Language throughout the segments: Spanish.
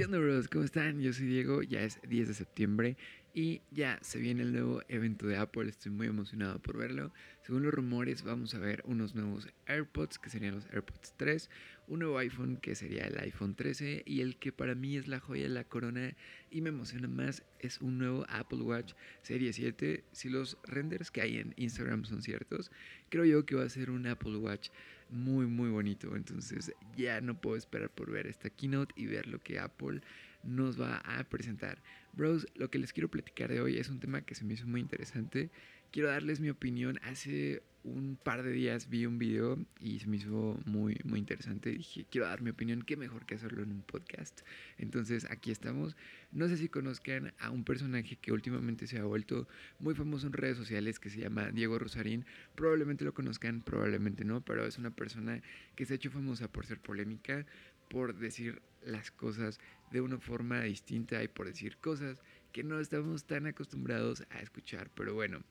¿Qué onda, bros? ¿Cómo están? Yo soy Diego, ya es 10 de septiembre y ya se viene el nuevo evento de Apple, estoy muy emocionado por verlo. Según los rumores vamos a ver unos nuevos AirPods, que serían los AirPods 3, un nuevo iPhone, que sería el iPhone 13, y el que para mí es la joya de la corona y me emociona más es un nuevo Apple Watch Serie 7. Si los renders que hay en Instagram son ciertos, creo yo que va a ser un Apple Watch muy muy bonito. Entonces ya no puedo esperar por ver esta keynote y ver lo que Apple nos va a presentar. Bros, lo que les quiero platicar de hoy es un tema que se me hizo muy interesante. Quiero darles mi opinión. Hace un par de días vi un video y se me hizo muy, muy interesante. Dije, quiero dar mi opinión, qué mejor que hacerlo en un podcast. Entonces aquí estamos. No sé si conozcan a un personaje que últimamente se ha vuelto muy famoso en redes sociales que se llama Diego Rosarín. Probablemente lo conozcan, probablemente no, pero es una persona que se ha hecho famosa por ser polémica, por decir las cosas de una forma distinta y por decir cosas que no estamos tan acostumbrados a escuchar. Pero bueno,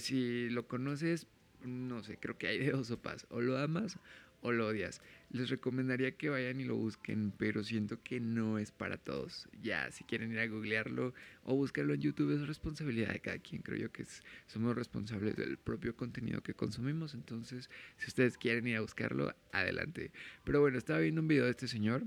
si lo conoces, no sé, creo que hay de dos sopas. O lo amas o lo odias. Les recomendaría que vayan y lo busquen, pero siento que no es para todos. Ya, si quieren ir a googlearlo o buscarlo en YouTube, es responsabilidad de cada quien. Creo yo que somos responsables del propio contenido que consumimos. Entonces, si ustedes quieren ir a buscarlo, adelante. Pero bueno, estaba viendo un video de este señor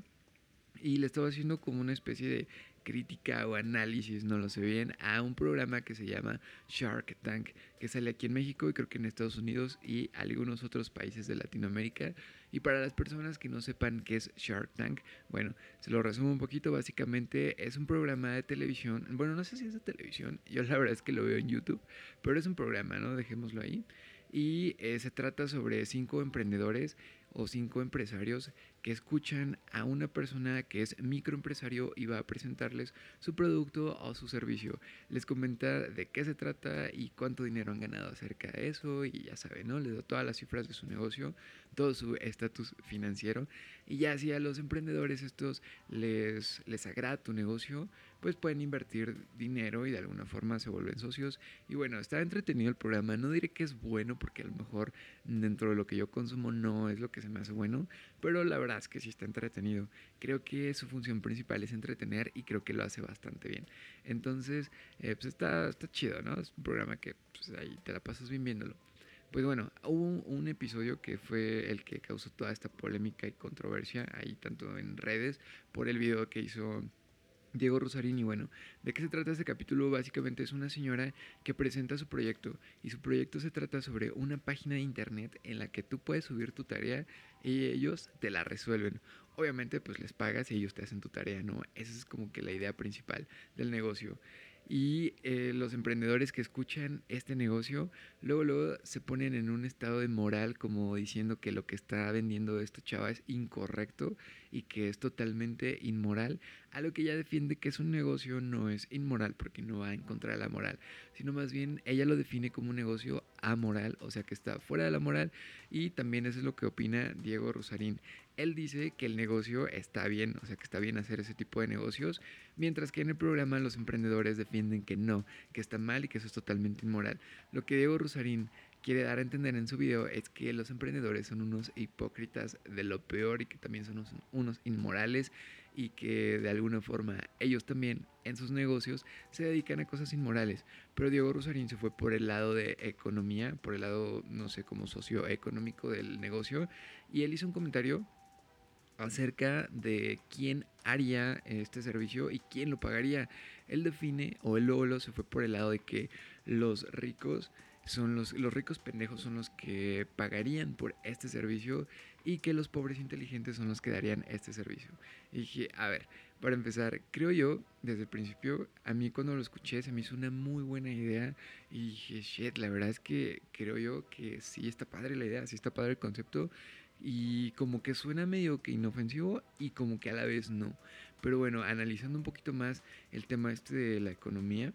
y le estaba haciendo como una especie de crítica o análisis, no lo sé bien, a un programa que se llama Shark Tank, que sale aquí en México y creo que en Estados Unidos y algunos otros países de Latinoamérica. Y para las personas que no sepan qué es Shark Tank, bueno, se lo resumo un poquito, básicamente es un programa de televisión, bueno, no sé si es de televisión, yo la verdad es que lo veo en YouTube, pero es un programa, ¿no? Dejémoslo ahí. Y eh, se trata sobre cinco emprendedores o cinco empresarios que escuchan a una persona que es microempresario y va a presentarles su producto o su servicio. Les comenta de qué se trata y cuánto dinero han ganado acerca de eso y ya saben, ¿no? Les da todas las cifras de su negocio, todo su estatus financiero y ya si a los emprendedores estos les, les agrada tu negocio, pues pueden invertir dinero y de alguna forma se vuelven socios. Y bueno, está entretenido el programa, no diré que es bueno porque a lo mejor dentro de lo que yo consumo no es lo que se me hace bueno, pero la verdad es que sí está entretenido. Creo que su función principal es entretener y creo que lo hace bastante bien. Entonces, eh, pues está, está chido, ¿no? Es un programa que pues, ahí te la pasas bien viéndolo. Pues bueno, hubo un episodio que fue el que causó toda esta polémica y controversia ahí tanto en redes por el video que hizo Diego Rosarini, bueno, ¿de qué se trata este capítulo? Básicamente es una señora que presenta su proyecto y su proyecto se trata sobre una página de internet en la que tú puedes subir tu tarea y ellos te la resuelven. Obviamente pues les pagas y ellos te hacen tu tarea, ¿no? Esa es como que la idea principal del negocio. Y eh, los emprendedores que escuchan este negocio, luego, luego se ponen en un estado de moral como diciendo que lo que está vendiendo esta chava es incorrecto y que es totalmente inmoral. A lo que ella defiende que es un negocio no es inmoral porque no va en contra de la moral, sino más bien ella lo define como un negocio amoral, o sea que está fuera de la moral y también eso es lo que opina Diego Rosarín. Él dice que el negocio está bien, o sea que está bien hacer ese tipo de negocios, mientras que en el programa los emprendedores defienden que no, que está mal y que eso es totalmente inmoral. Lo que Diego Rosarín quiere dar a entender en su video es que los emprendedores son unos hipócritas de lo peor y que también son unos, inmorales y que de alguna forma ellos también en sus negocios se dedican a cosas inmorales. Pero Diego Rosarín se fue por el lado de economía, por el lado, no sé, como socioeconómico del negocio y él hizo un comentario acerca de quién haría este servicio y quién lo pagaría. Él define, o él luego se fue por el lado de que los ricos son los, los ricos pendejos son los que pagarían por este servicio y que los pobres inteligentes son los que darían este servicio. Y dije, a ver, para empezar, creo yo, desde el principio, a mí cuando lo escuché se me hizo una muy buena idea y dije, shit, la verdad es que creo yo que sí está padre la idea, sí está padre el concepto y como que suena medio que inofensivo y como que a la vez no. Pero bueno, analizando un poquito más el tema este de la economía,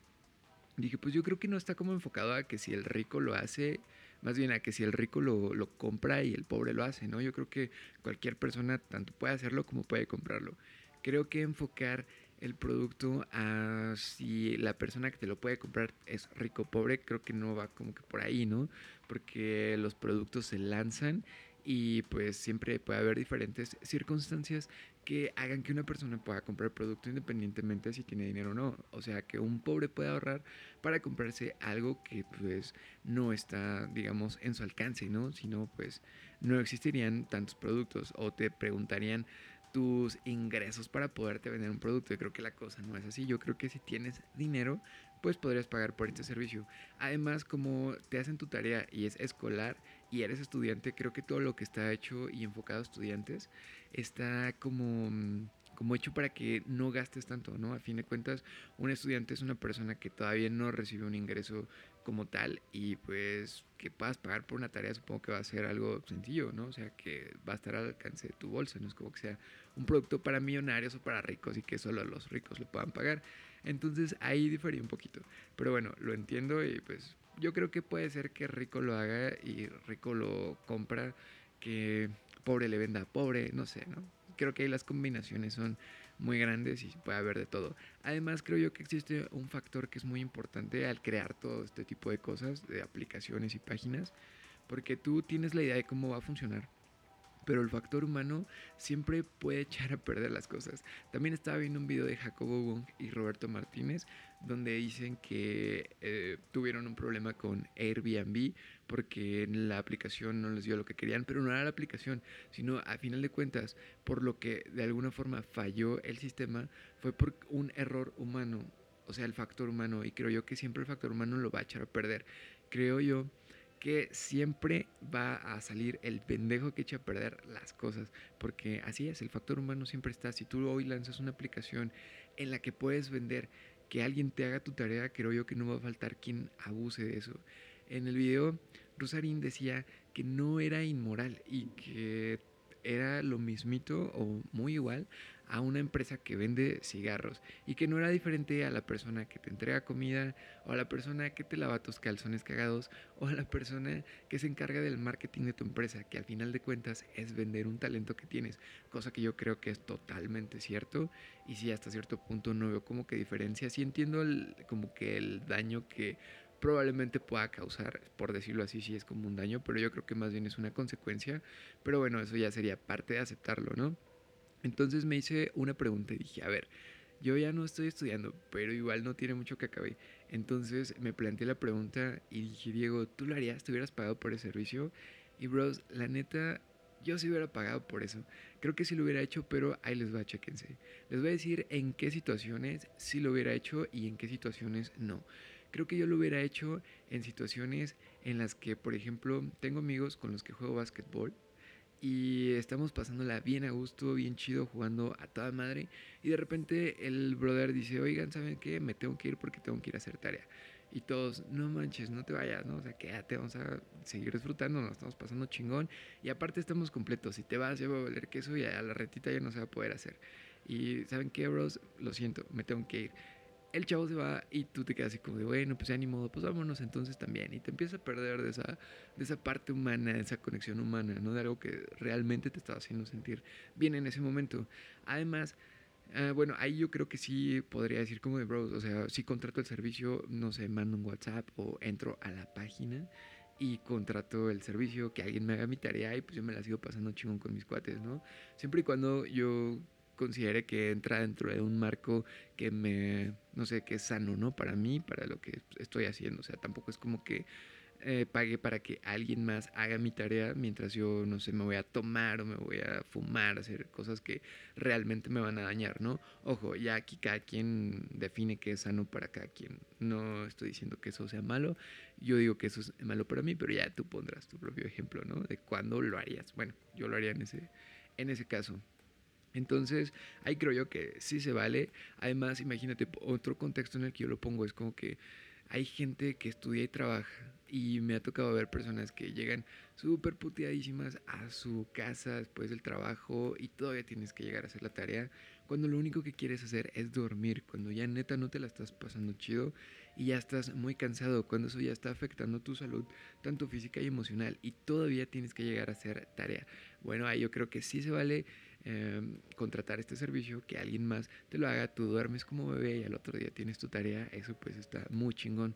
dije, pues yo creo que no está como enfocado a que si el rico lo hace, más bien a que si el rico lo, lo, compra y el pobre lo hace, ¿no? Yo creo que cualquier persona tanto puede hacerlo como puede comprarlo. Creo que enfocar el producto a si la persona que te lo puede comprar es rico o pobre, creo que no va como que por ahí, ¿no? Porque los productos se lanzan y pues siempre puede haber diferentes circunstancias que hagan que una persona pueda comprar producto independientemente si tiene dinero o no. O sea, que un pobre pueda ahorrar para comprarse algo que pues no está, digamos, en su alcance, ¿no? Si no, pues no existirían tantos productos o te preguntarían tus ingresos para poderte vender un producto. Yo creo que la cosa no es así. Yo creo que si tienes dinero, pues podrías pagar por este servicio. Además, como te hacen tu tarea y es escolar y eres estudiante, creo que todo lo que está hecho y enfocado a estudiantes está como, mm, como hecho para que no gastes tanto, ¿no? A fin de cuentas, un estudiante es una persona que todavía no recibe un ingreso como tal y pues que puedas pagar por una tarea supongo que va a ser algo sencillo, ¿no? O sea, que va a estar al alcance de tu bolsa, no es como que sea un producto para millonarios o para ricos y que solo los ricos lo puedan pagar. Entonces ahí difería un poquito. Pero bueno, lo entiendo y pues yo creo que puede ser que rico lo haga y rico lo compra, que pobre le venda a pobre, no sé, ¿no? Creo que ahí las combinaciones son muy grandes y puede haber de todo. Además, creo yo que existe un factor que es muy importante al crear todo este tipo de cosas, de aplicaciones y páginas, porque tú tienes la idea de cómo va a funcionar pero el factor humano siempre puede echar a perder las cosas. También estaba viendo un video de Jacobo Wong y Roberto Martínez donde dicen que eh, tuvieron un problema con Airbnb porque la aplicación no les dio lo que querían, pero no era la aplicación, sino a final de cuentas, por lo que de alguna forma falló el sistema, fue por un error humano, o sea, el factor humano, y creo yo que siempre el factor humano lo va a echar a perder. Creo yo que siempre va a salir el pendejo que echa a perder las cosas, porque así es, el factor humano siempre está. Si tú hoy lanzas una aplicación en la que puedes vender que alguien te haga tu tarea, creo yo que no va a faltar quien abuse de eso. En el video, Rosarín decía que no era inmoral y que era lo mismito o muy igual a una empresa que vende cigarros y que no era diferente a la persona que te entrega comida o a la persona que te lava tus calzones cagados o a la persona que se encarga del marketing de tu empresa, que al final de cuentas es vender un talento que tienes, cosa que yo creo que es totalmente cierto y si hasta cierto punto no veo como que diferencia, sí entiendo como que el daño que probablemente pueda causar, por decirlo así, si es como un daño, pero yo creo que más bien es una consecuencia, pero bueno, eso ya sería parte de aceptarlo, ¿no? Entonces me hice una pregunta y dije, a ver, yo ya no estoy estudiando, pero igual no tiene mucho que acabe. Entonces me planteé la pregunta y dije, Diego, ¿tú lo harías? ¿Te hubieras pagado por el servicio? Y bros, la neta, yo sí hubiera pagado por eso. Creo que sí lo hubiera hecho, pero ahí les va, chequense. Les voy a decir en qué situaciones sí lo hubiera hecho y en qué situaciones no. Creo que yo lo hubiera hecho en situaciones en las que, por ejemplo, tengo amigos con los que juego básquetbol y estamos pasándola bien a gusto, bien chido, jugando a toda madre. Y de repente el brother dice, oigan, ¿saben qué? Me tengo que ir porque tengo que ir a hacer tarea. Y todos, no manches, no te vayas, ¿no? O sea, quédate, vamos a seguir disfrutando, nos estamos pasando chingón. Y aparte estamos completos, si te vas ya va a valer queso y a la retita ya no se va a poder hacer. Y ¿saben qué, bros? Lo siento, me tengo que ir el chavo se va y tú te quedas así como de, bueno, pues ya ni modo, pues vámonos entonces también. Y te empiezas a perder de esa, de esa parte humana, de esa conexión humana, ¿no? De algo que realmente te estaba haciendo sentir bien en ese momento. Además, ah, bueno, ahí yo creo que sí podría decir como de, bro, o sea, si contrato el servicio, no sé, mando un WhatsApp o entro a la página y contrato el servicio, que alguien me haga mi tarea y pues yo me la sigo pasando chingón con mis cuates, ¿no? Siempre y cuando yo considere que entra dentro de un marco que me, no sé, que es sano, ¿no? Para mí, para lo que estoy haciendo. O sea, tampoco es como que eh, pague para que alguien más haga mi tarea mientras yo, no sé, me voy a tomar o me voy a fumar, hacer cosas que realmente me van a dañar, ¿no? Ojo, ya aquí cada quien define qué es sano para cada quien. No estoy diciendo que eso sea malo, yo digo que eso es malo para mí, pero ya tú pondrás tu propio ejemplo, ¿no? De cuándo lo harías. Bueno, yo lo haría en ese, en ese caso. Entonces, ahí creo yo que sí se vale. Además, imagínate, otro contexto en el que yo lo pongo es como que hay gente que estudia y trabaja y me ha tocado ver personas que llegan súper puteadísimas a su casa después del trabajo y todavía tienes que llegar a hacer la tarea cuando lo único que quieres hacer es dormir, cuando ya neta no te la estás pasando chido y ya estás muy cansado, cuando eso ya está afectando tu salud, tanto física y emocional, y todavía tienes que llegar a hacer tarea. Bueno, ahí yo creo que sí se vale Em, contratar este servicio, que alguien más te lo haga, tú duermes como bebé y al otro día tienes tu tarea, eso pues está muy chingón.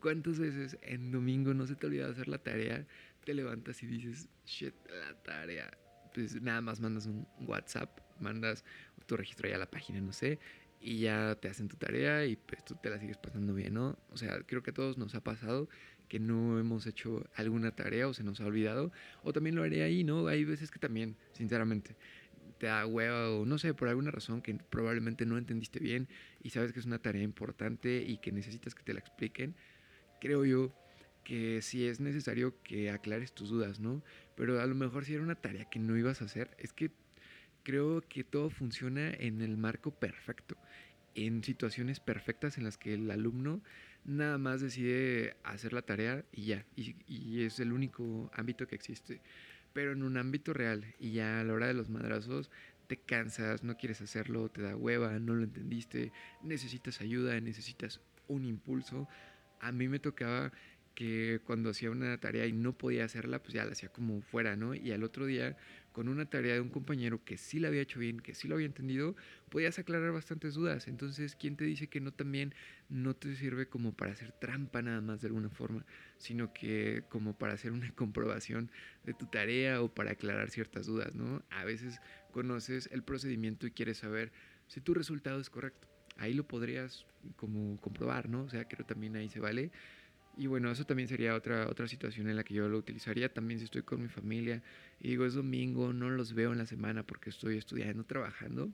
¿Cuántas veces en domingo no se te olvida hacer la tarea? te levantas y dices, shit, la tarea. Pues nada más mandas un WhatsApp, mandas tu registro ya a la página, no sé, y ya te hacen tu tarea y pues tú te la sigues pasando bien, ¿no? O sea, creo que a todos nos ha pasado que no hemos hecho alguna tarea o se nos ha olvidado, o también lo haré ahí, ¿no? Hay veces que también, sinceramente, da hueva o no sé, por alguna razón que probablemente no entendiste bien y sabes que es una tarea importante y que necesitas que te la expliquen, creo yo que sí es necesario que aclares tus dudas, ¿no? Pero a lo mejor si era una tarea que no ibas a hacer, es que creo que todo funciona en el marco perfecto, en situaciones perfectas en las que el alumno nada más decide hacer la tarea y ya, y es el único ámbito que existe pero en un ámbito real y ya a la hora de los madrazos te cansas, no quieres hacerlo, te da hueva, no lo entendiste, necesitas ayuda, necesitas un impulso. A mí me tocaba que cuando hacía una tarea y no podía hacerla, pues ya la hacía como fuera, ¿no? Y al otro día, con una tarea de un compañero que sí la había hecho bien, que sí lo había entendido, podías aclarar bastantes dudas. Entonces, ¿quién te dice que no también no te sirve como para hacer trampa nada más de alguna forma, sino que como para hacer una comprobación de tu tarea o para aclarar ciertas dudas, ¿no? A veces conoces el procedimiento y quieres saber si tu resultado es correcto. Ahí lo podrías como comprobar, ¿no? O sea, creo también ahí se vale y bueno, eso también sería otra, otra situación en la que yo lo utilizaría. También si estoy con mi familia y digo es domingo, no los veo en la semana porque estoy estudiando, trabajando,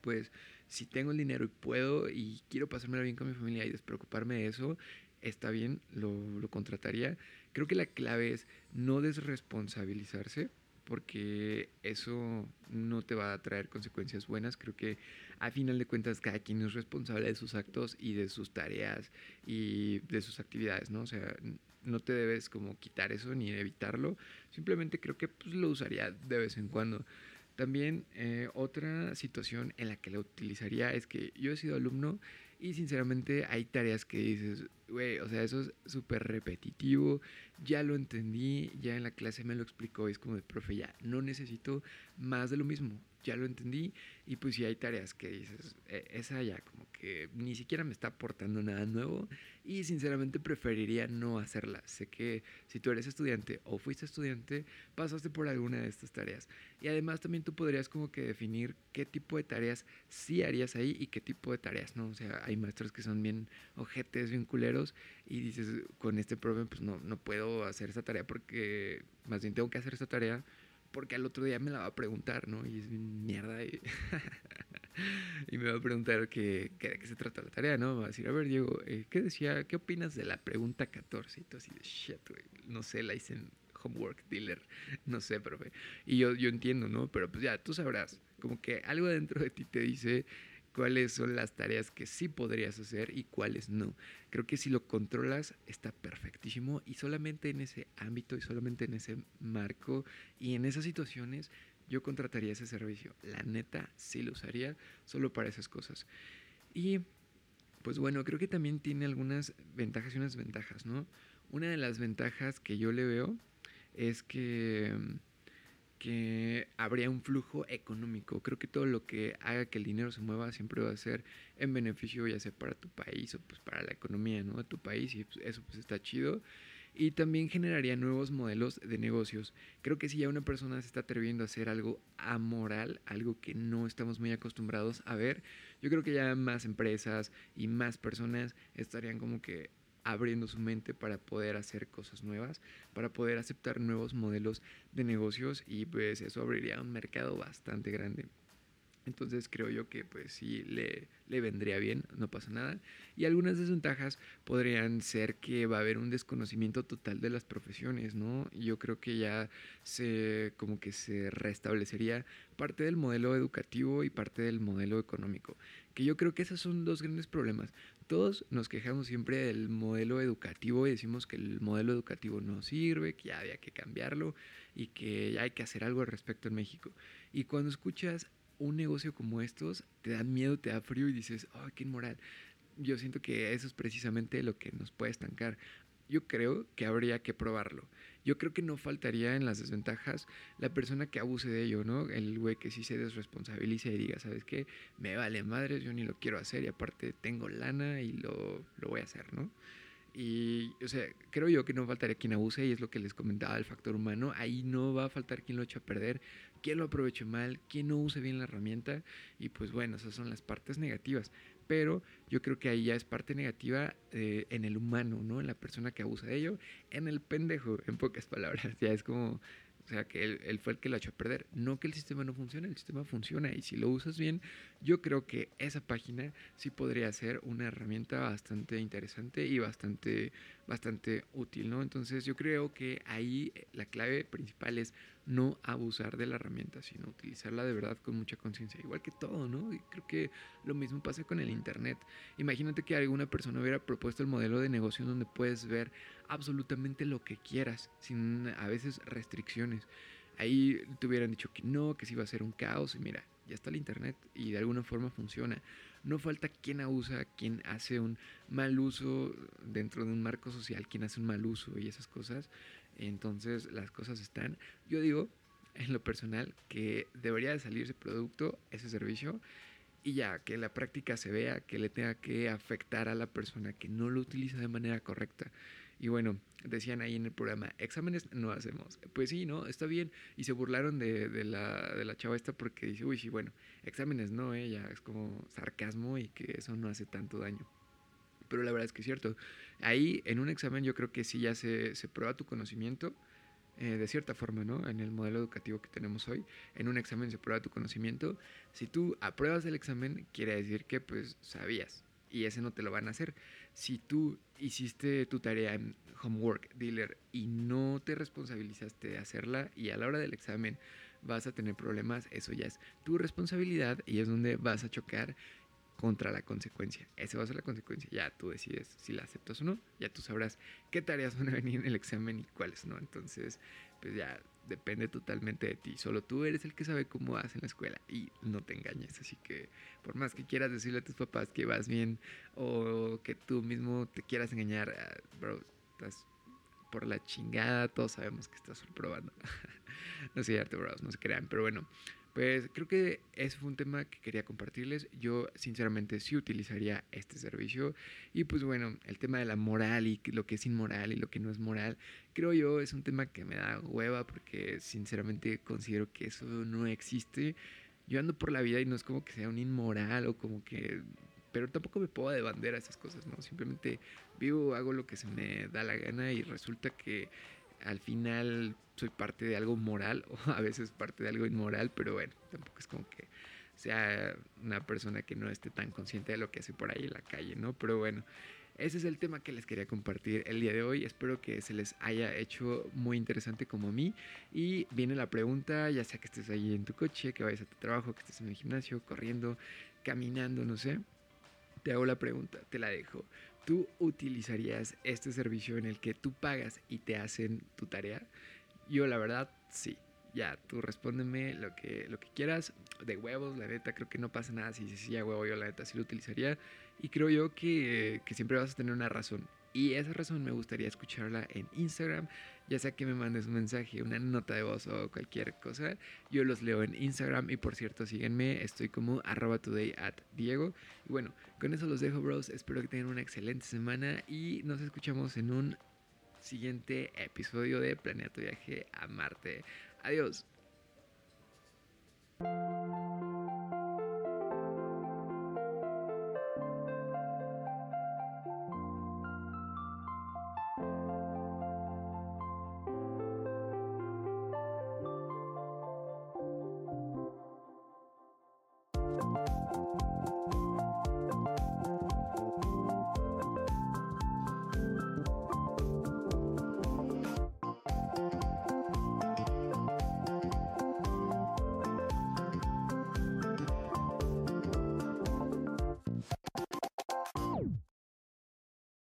pues si tengo el dinero y puedo y quiero pasármelo bien con mi familia y despreocuparme de eso, está bien, lo, lo contrataría. Creo que la clave es no desresponsabilizarse porque eso no te va a traer consecuencias buenas. Creo que a final de cuentas cada quien es responsable de sus actos y de sus tareas y de sus actividades, ¿no? O sea, no te debes como quitar eso ni evitarlo. Simplemente creo que pues, lo usaría de vez en cuando. También eh, otra situación en la que la utilizaría es que yo he sido alumno y sinceramente hay tareas que dices, güey, o sea, eso es súper repetitivo, ya lo entendí, ya en la clase me lo explicó, es como de, profe, ya no necesito más de lo mismo, ya lo entendí y pues si hay tareas que dices, e, esa ya como que ni siquiera me está aportando nada nuevo y sinceramente preferiría no hacerla. Sé que si tú eres estudiante o fuiste estudiante, pasaste por alguna de estas tareas. Y además también tú podrías como que definir qué tipo de tareas sí harías ahí y qué tipo de tareas no. O sea, hay maestros que son bien ojetes, bien culeros y dices, con este profe pues no, no puedo hacer esa tarea porque más bien tengo que hacer esa tarea porque al otro día me la va a preguntar, ¿no? Y es mierda. Y, y me va a preguntar qué, de qué se trata la tarea, ¿no? Va a decir, a ver, Diego, eh, ¿qué decía? ¿Qué opinas de la pregunta 14? Y todo así de shit, güey. No sé, la hice en homework dealer. No sé, profe. Y yo, yo entiendo, ¿no? Pero pues ya, tú sabrás. Como que algo dentro de ti te dice cuáles son las tareas que sí podrías hacer y cuáles no. Creo que si lo controlas está perfectísimo y solamente en ese ámbito y solamente en ese marco y en esas situaciones yo contrataría ese servicio. La neta sí lo usaría solo para esas cosas. Y pues bueno, creo que también tiene algunas ventajas y unas desventajas, ¿no? Una de las ventajas que yo le veo es que que habría un flujo económico. Creo que todo lo que haga que el dinero se mueva siempre va a ser en beneficio ya sea para tu país o pues para la economía ¿no? de tu país y pues, eso pues está chido. Y también generaría nuevos modelos de negocios. Creo que si ya una persona se está atreviendo a hacer algo amoral, algo que no estamos muy acostumbrados a ver, yo creo que ya más empresas y más personas estarían como que abriendo su mente para poder hacer cosas nuevas, para poder aceptar nuevos modelos de negocios y pues eso abriría un mercado bastante grande. Entonces creo yo que pues sí le, le, vendría bien, no pasa nada. Y algunas desventajas podrían ser que va a haber un desconocimiento total de las profesiones, ¿no? Yo creo que ya se como que se restablecería parte del modelo educativo y parte del modelo económico. Que yo creo que esos son dos grandes problemas. Todos nos quejamos siempre del modelo educativo y decimos que el modelo educativo no sirve, que ya había que cambiarlo y que ya hay que hacer algo al respecto en México. Y cuando escuchas un negocio como estos, te da miedo, te da frío y dices, ¡ay, qué inmoral! Yo siento que eso es precisamente lo que nos puede estancar. Yo creo que habría que probarlo. Yo creo que no faltaría en las desventajas la persona que abuse de ello, ¿no? El güey que sí se desresponsabilice y diga, ¿sabes qué? Me vale madre, yo ni lo quiero hacer y aparte tengo lana y lo, lo voy a hacer, ¿no? Y, o sea, creo yo que no faltaría quien abuse y es lo que les comentaba el factor humano. Ahí no va a faltar quien lo eche a perder, quien lo aproveche mal, quien no use bien la herramienta. Y pues bueno, esas son las partes negativas. Pero yo creo que ahí ya es parte negativa eh, en el humano, ¿no? En la persona que abusa de ello, en el pendejo, en pocas palabras. Ya es como, o sea, que él, fue el que lo echó a perder. No que el sistema no funcione, el sistema funciona y si lo usas bien, yo creo que esa página sí podría ser una herramienta bastante interesante y bastante, bastante útil, ¿no? Entonces yo creo que ahí la clave principal es no abusar de la herramienta, sino utilizarla de verdad con mucha conciencia. Igual que todo, ¿no? Y creo que lo mismo pasa con el Internet. Imagínate que alguna persona hubiera propuesto el modelo de negocio donde puedes ver absolutamente lo que quieras, sin a veces restricciones. Ahí te hubieran dicho que no, que sí iba a ser un caos. Y mira, ya está el Internet y de alguna forma funciona. No falta quien abusa, quien hace un mal uso dentro de un marco social, quien hace un mal uso y esas cosas. Entonces las cosas están, yo digo, en lo personal, que debería de salir ese producto, ese servicio, y ya, que la práctica se vea, que le tenga que afectar a la persona que no lo utiliza de manera correcta. Y bueno, decían ahí en el programa, exámenes no hacemos. Pues sí, ¿no? Está bien. Y se burlaron de, la, de la chava esta porque dice, uy, sí, bueno, exámenes no, ¿eh? ya es como sarcasmo y que eso no hace tanto daño pero la verdad es que es cierto. Ahí en un examen yo creo que sí ya se, se prueba tu conocimiento. Eh, de cierta forma, ¿no? En el modelo educativo que tenemos hoy, en un examen se prueba tu conocimiento. Si tú apruebas el examen, quiere decir que pues sabías y ese no te lo van a hacer. Si tú hiciste tu tarea en homework dealer y no te responsabilizaste de hacerla y a la hora del examen vas a tener problemas, eso ya es tu responsabilidad y es donde vas a chocar contra la consecuencia. Esa va a ser la consecuencia. Ya tú decides si la aceptas o no. Ya tú sabrás qué tareas van a venir en el examen y cuáles no. Entonces, pues ya depende totalmente de ti. Solo tú eres el que sabe cómo vas en la escuela y no te engañes. Así que por más que quieras decirle a tus papás que vas bien o que tú mismo te quieras engañar, ah, bro, estás por la chingada. Todos sabemos que estás probando. no es cierto, bros, no se crean. Pero bueno. Pues creo que ese fue un tema que quería compartirles. Yo sinceramente sí utilizaría este servicio. Y pues bueno, el tema de la moral y lo que es inmoral y lo que no es moral, creo yo es un tema que me da hueva porque sinceramente considero que eso no existe. Yo ando por la vida y no es como que sea un inmoral o como que... Pero tampoco me puedo de bandera esas cosas, ¿no? Simplemente vivo, hago lo que se me da la gana y resulta que al final soy parte de algo moral o a veces parte de algo inmoral, pero bueno, tampoco es como que sea una persona que no esté tan consciente de lo que hace por ahí en la calle, ¿no? Pero bueno, ese es el tema que les quería compartir el día de hoy. Espero que se les haya hecho muy interesante como a mí. Y viene la pregunta, ya sea que estés ahí en tu coche, que vayas a tu trabajo, que estés en el gimnasio, corriendo, caminando, no sé. Te hago la pregunta, te la dejo. ¿Tú utilizarías este servicio en el que tú pagas y te hacen tu tarea? Yo la verdad sí. Ya, tú respóndeme lo que, lo que quieras. De huevos, la neta, creo que no pasa nada. Si sí, a huevo, yo la neta sí lo utilizaría. Y creo yo que, que siempre vas a tener una razón. Y esa razón me gustaría escucharla en Instagram, ya sea que me mandes un mensaje, una nota de voz o cualquier cosa. Yo los leo en Instagram y por cierto, síguenme, estoy como arroba today at Diego. Y bueno, con eso los dejo, bros. Espero que tengan una excelente semana y nos escuchamos en un siguiente episodio de Planea tu viaje a Marte. Adiós.